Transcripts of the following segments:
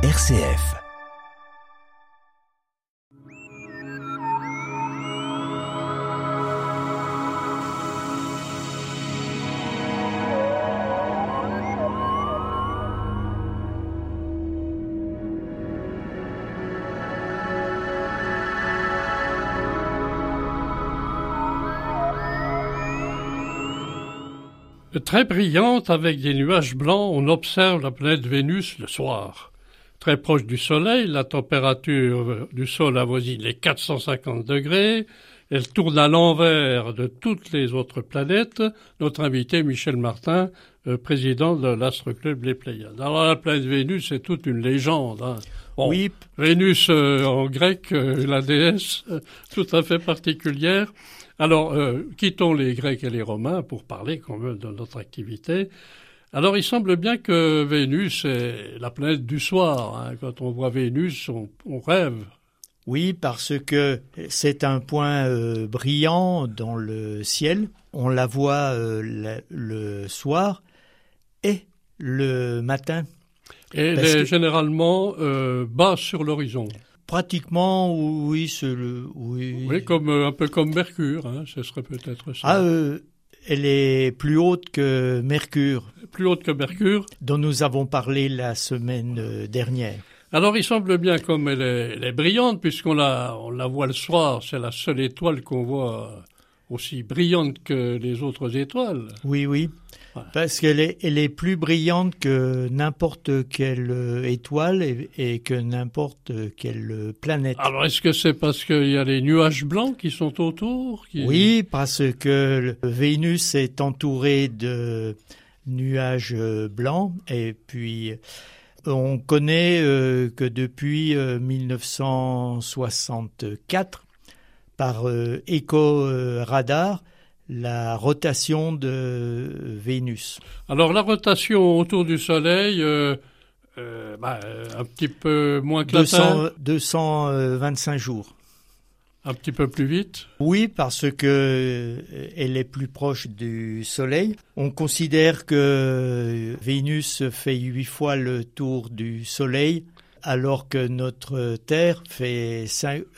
RCF. Très brillante avec des nuages blancs, on observe la planète Vénus le soir. Très proche du Soleil, la température du sol avoisine les 450 degrés. Elle tourne à l'envers de toutes les autres planètes. Notre invité, Michel Martin, euh, président de l'Astre Club Les Pléiades. Alors la planète Vénus, c'est toute une légende. Hein. oui. Vénus euh, en grec, euh, la déesse tout à fait particulière. Alors, quittons les Grecs et les Romains pour parler quand même de notre activité. Alors, il semble bien que Vénus est la planète du soir. Hein. Quand on voit Vénus, on, rêve. Oui, parce que c'est un point brillant dans le ciel. On la voit le soir et le matin. Et elle est généralement euh, bas sur l'horizon. Pratiquement, oui, le, oui. oui comme, euh, un peu comme Mercure, hein, ce serait peut-être ça. Ah, euh, elle est plus haute que Mercure. Plus haute que Mercure. Dont nous avons parlé la semaine dernière. Alors il semble bien comme elle est, elle est brillante, puisqu'on la, on la voit le soir, c'est la seule étoile qu'on voit aussi brillante que les autres étoiles. Oui, oui. Parce qu'elle est, elle est plus brillante que n'importe quelle euh, étoile et, que n'importe quelle planète. Alors est-ce que c'est parce qu'il y a les nuages blancs qui sont autour Oui, parce que Vénus est entourée de nuages euh, blancs et puis on connaît euh, que depuis 1964 par éco-radar, la rotation de Vénus. Alors la rotation autour du Soleil, euh, euh, bah, un petit peu moins que 200, 225 jours. Un petit peu plus vite Oui, parce que elle est plus proche du Soleil. On considère que Vénus fait huit fois le tour du Soleil alors que notre Terre fait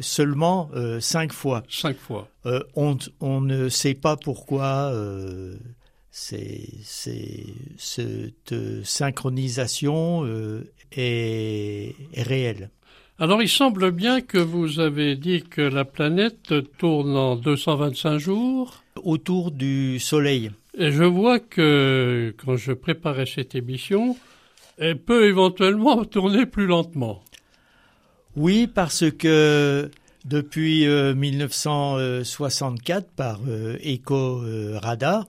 seulement euh, cinq fois. Cinq fois. Euh, on, ne sait pas pourquoi euh, cette synchronisation est, est, réelle. Alors il semble bien que vous avez dit que la planète tourne en 225 jours. Autour du Soleil. Et je vois que quand je préparais cette émission, elle peut éventuellement tourner plus lentement. Oui, parce que depuis 1964, euh, par euh, éco-radar,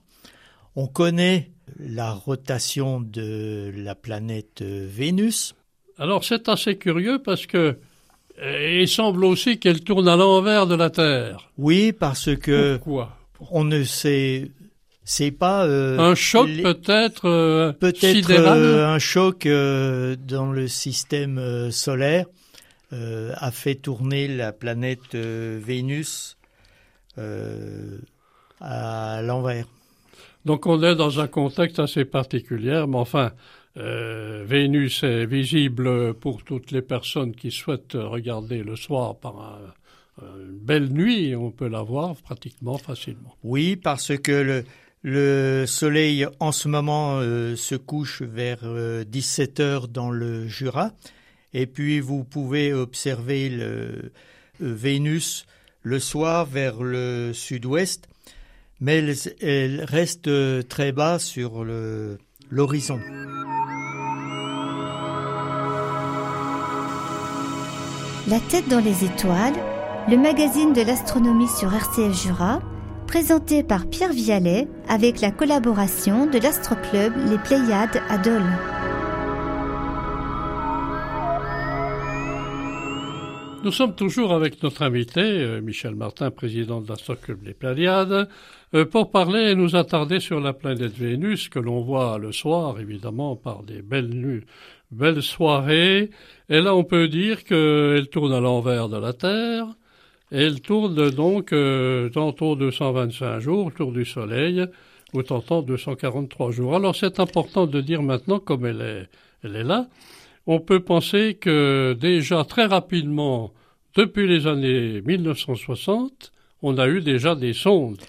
on connaît la rotation de la planète euh, Vénus. Alors c'est assez curieux parce que il semble aussi qu'elle tourne à l'envers de la Terre. Oui, parce que Pourquoi? on ne sait c'est pas euh, un choc peut-être euh, peut-être euh, un choc dans le système solaire a fait tourner la planète Vénus à l'envers. Donc on est dans un contexte assez particulier, mais enfin, Vénus est visible pour toutes les personnes qui souhaitent regarder le soir par une belle nuit, on peut la voir pratiquement facilement. Oui, parce que le, le soleil en ce moment euh, se couche vers 17 euh, heures dans le Jura et puis vous pouvez observer le, euh, Vénus le soir vers le sud-ouest mais elle, reste très bas sur l'horizon. La tête dans les étoiles, le magazine de l'astronomie sur RCF Jura présenté par Pierre Vialet avec la collaboration de l'Astroclub Les Pléiades à Dole. Nous sommes toujours avec notre invité, euh, Michel Martin, président de l'Astroclub Les Pléiades, euh, pour parler et nous attarder sur la planète Vénus que l'on voit le soir, évidemment, par des belles nuits, belles soirées. Et là, on peut dire qu'elle tourne à l'envers de la Terre elle tourne donc euh, tantôt 225 jours autour du Soleil ou tantôt 243 jours. Alors c'est important de dire maintenant, comme elle est, elle est là, on peut penser que déjà très rapidement, depuis les années 1960, on a eu déjà des sondes.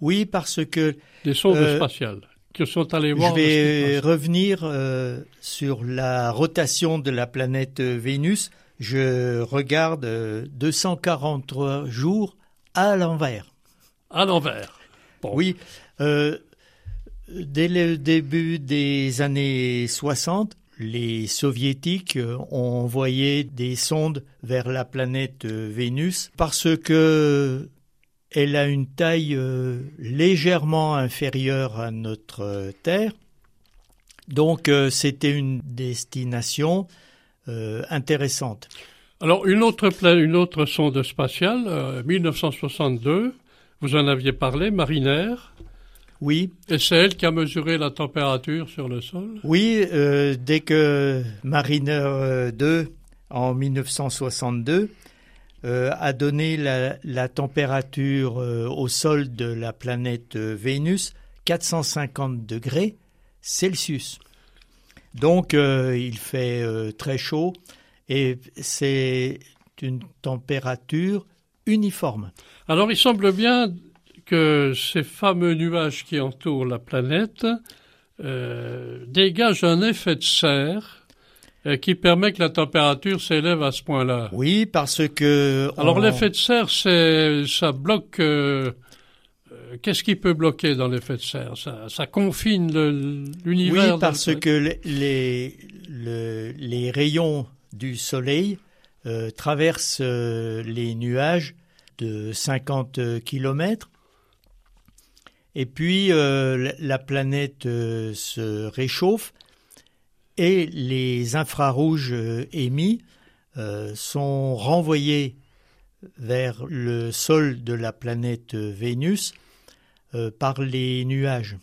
Oui, parce que... Des sondes euh, spatiales qui sont allées voir... Je vais revenir euh, sur la rotation de la planète Vénus. Je regarde 243 jours à l'envers. À l'envers. Oui. Euh, dès le début des années 60, les soviétiques ont envoyé des sondes vers la planète Vénus parce que elle a une taille euh, légèrement inférieure à notre Terre. Donc euh, c'était une destination intéressante. Alors une autre, une autre sonde spatiale, 1962, vous en aviez parlé, Mariner. Oui. Et c'est elle qui a mesuré la température sur le sol? Oui, euh, dès que Mariner 2, euh, en 1962, euh, a donné la, température au sol de la planète Vénus 450 degrés Celsius. Donc il fait très chaud et c'est une température uniforme. Alors il semble bien que ces fameux nuages qui entourent la planète euh, dégagent un effet de serre euh, qui permet que la température s'élève à ce point-là. Oui, parce que... Alors l'effet de serre, c'est ça bloque... Euh, qu'est-ce qui peut bloquer dans l'effet de serre? Ça, ça, confine l'univers. Oui, parce que les, les rayons du Soleil traversent les nuages de 50 km. Et puis euh, la planète euh, se réchauffe et les infrarouges euh, émis sont renvoyés vers le sol de la planète Vénus par les nuages.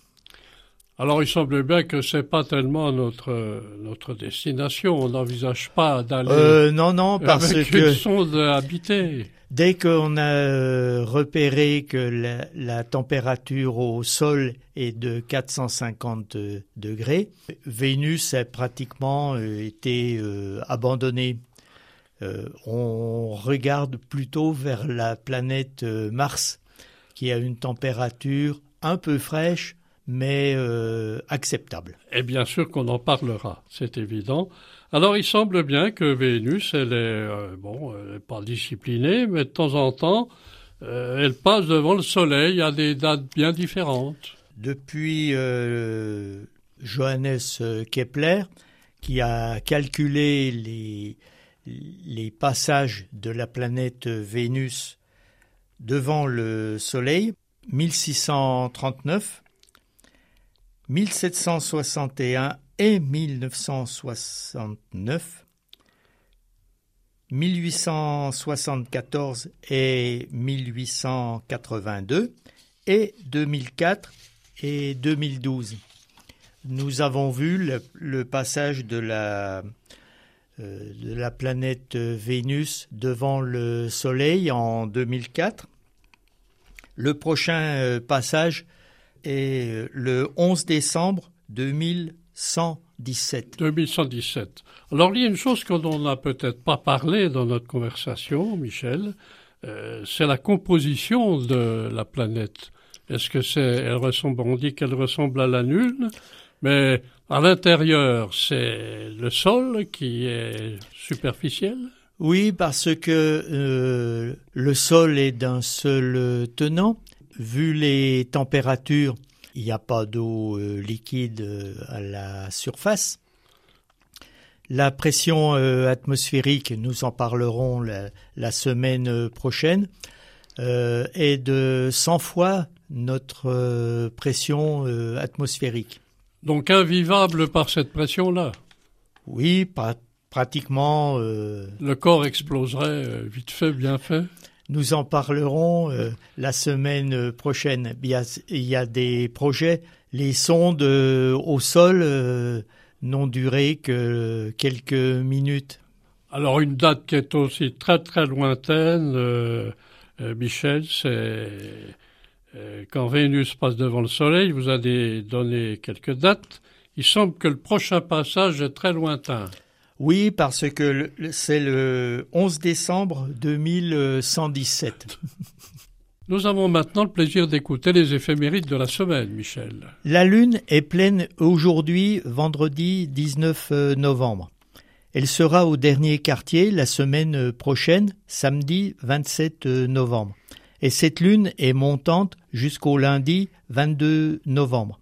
Alors il semble bien que c'est pas tellement notre notre destination. On n'envisage pas d'aller. non non parce avec que une sonde habitée. Dès qu'on a euh, repéré que la, température au sol est de 450 degrés, Vénus a pratiquement euh, été euh, abandonnée. on regarde plutôt vers la planète Mars, qui a une température un peu fraîche, mais acceptable. Et bien sûr qu'on en parlera, c'est évident. Alors il semble bien que Vénus, elle est euh, bon, elle pas disciplinée, mais de temps en temps, euh, elle passe devant le Soleil à des dates bien différentes. Depuis euh, Johannes Kepler, qui a calculé les, les passages de la planète Vénus devant le Soleil, 1639, 1761 et 1969, 1874 et 1882 et 2004 et 2012. Nous avons vu le, passage de la, euh, de la planète Vénus devant le Soleil en 2004. Le prochain euh, passage est le 11 décembre 2000. 2117. 2117. Alors il y a une chose qu'on n'a peut-être pas parlé dans notre conversation, Michel, euh, c'est la composition de la planète. Est-ce que c'est, elle ressemble, on dit qu'elle ressemble à la Lune, mais à l'intérieur, c'est le sol qui est superficiel? Oui, parce que euh, le sol est d'un seul tenant. Vu les températures il n'y a pas d'eau euh, liquide euh, à la surface. La pression atmosphérique, nous en parlerons la, semaine prochaine, est de 100 fois notre pression atmosphérique. Donc invivable par cette pression-là? Oui, pratiquement. Le corps exploserait vite fait, bien fait nous en parlerons euh, la semaine prochaine. Il y, a, des projets. Les sondes euh, au sol euh, n'ont duré que quelques minutes. Alors une date qui est aussi très très lointaine, Michel, c'est quand Vénus passe devant le Soleil. Vous avez donné quelques dates. Il semble que le prochain passage est très lointain. Oui, parce que c'est le 11 décembre 2117. Nous avons maintenant le plaisir d'écouter les éphémérides de la semaine, Michel. La Lune est pleine aujourd'hui, vendredi 19 euh, novembre. Elle sera au dernier quartier la semaine prochaine, samedi 27 euh, novembre. Et cette lune est montante jusqu'au lundi 22 novembre.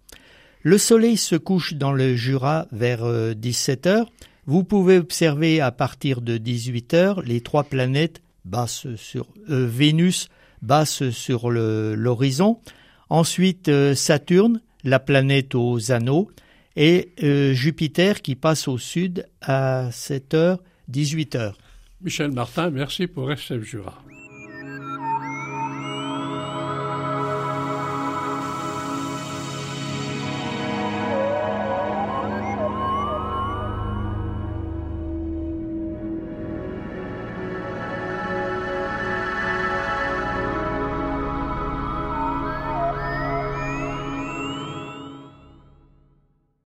Le soleil se couche dans le Jura vers 17 euh, heures. Vous pouvez observer à partir de 18 heures les trois planètes basses sur Vénus, basse sur l'horizon. Ensuite, euh, Saturne, la planète aux anneaux, et euh, Jupiter qui passe au sud à 7h, 18h. Michel Martin, merci pour SF Jura.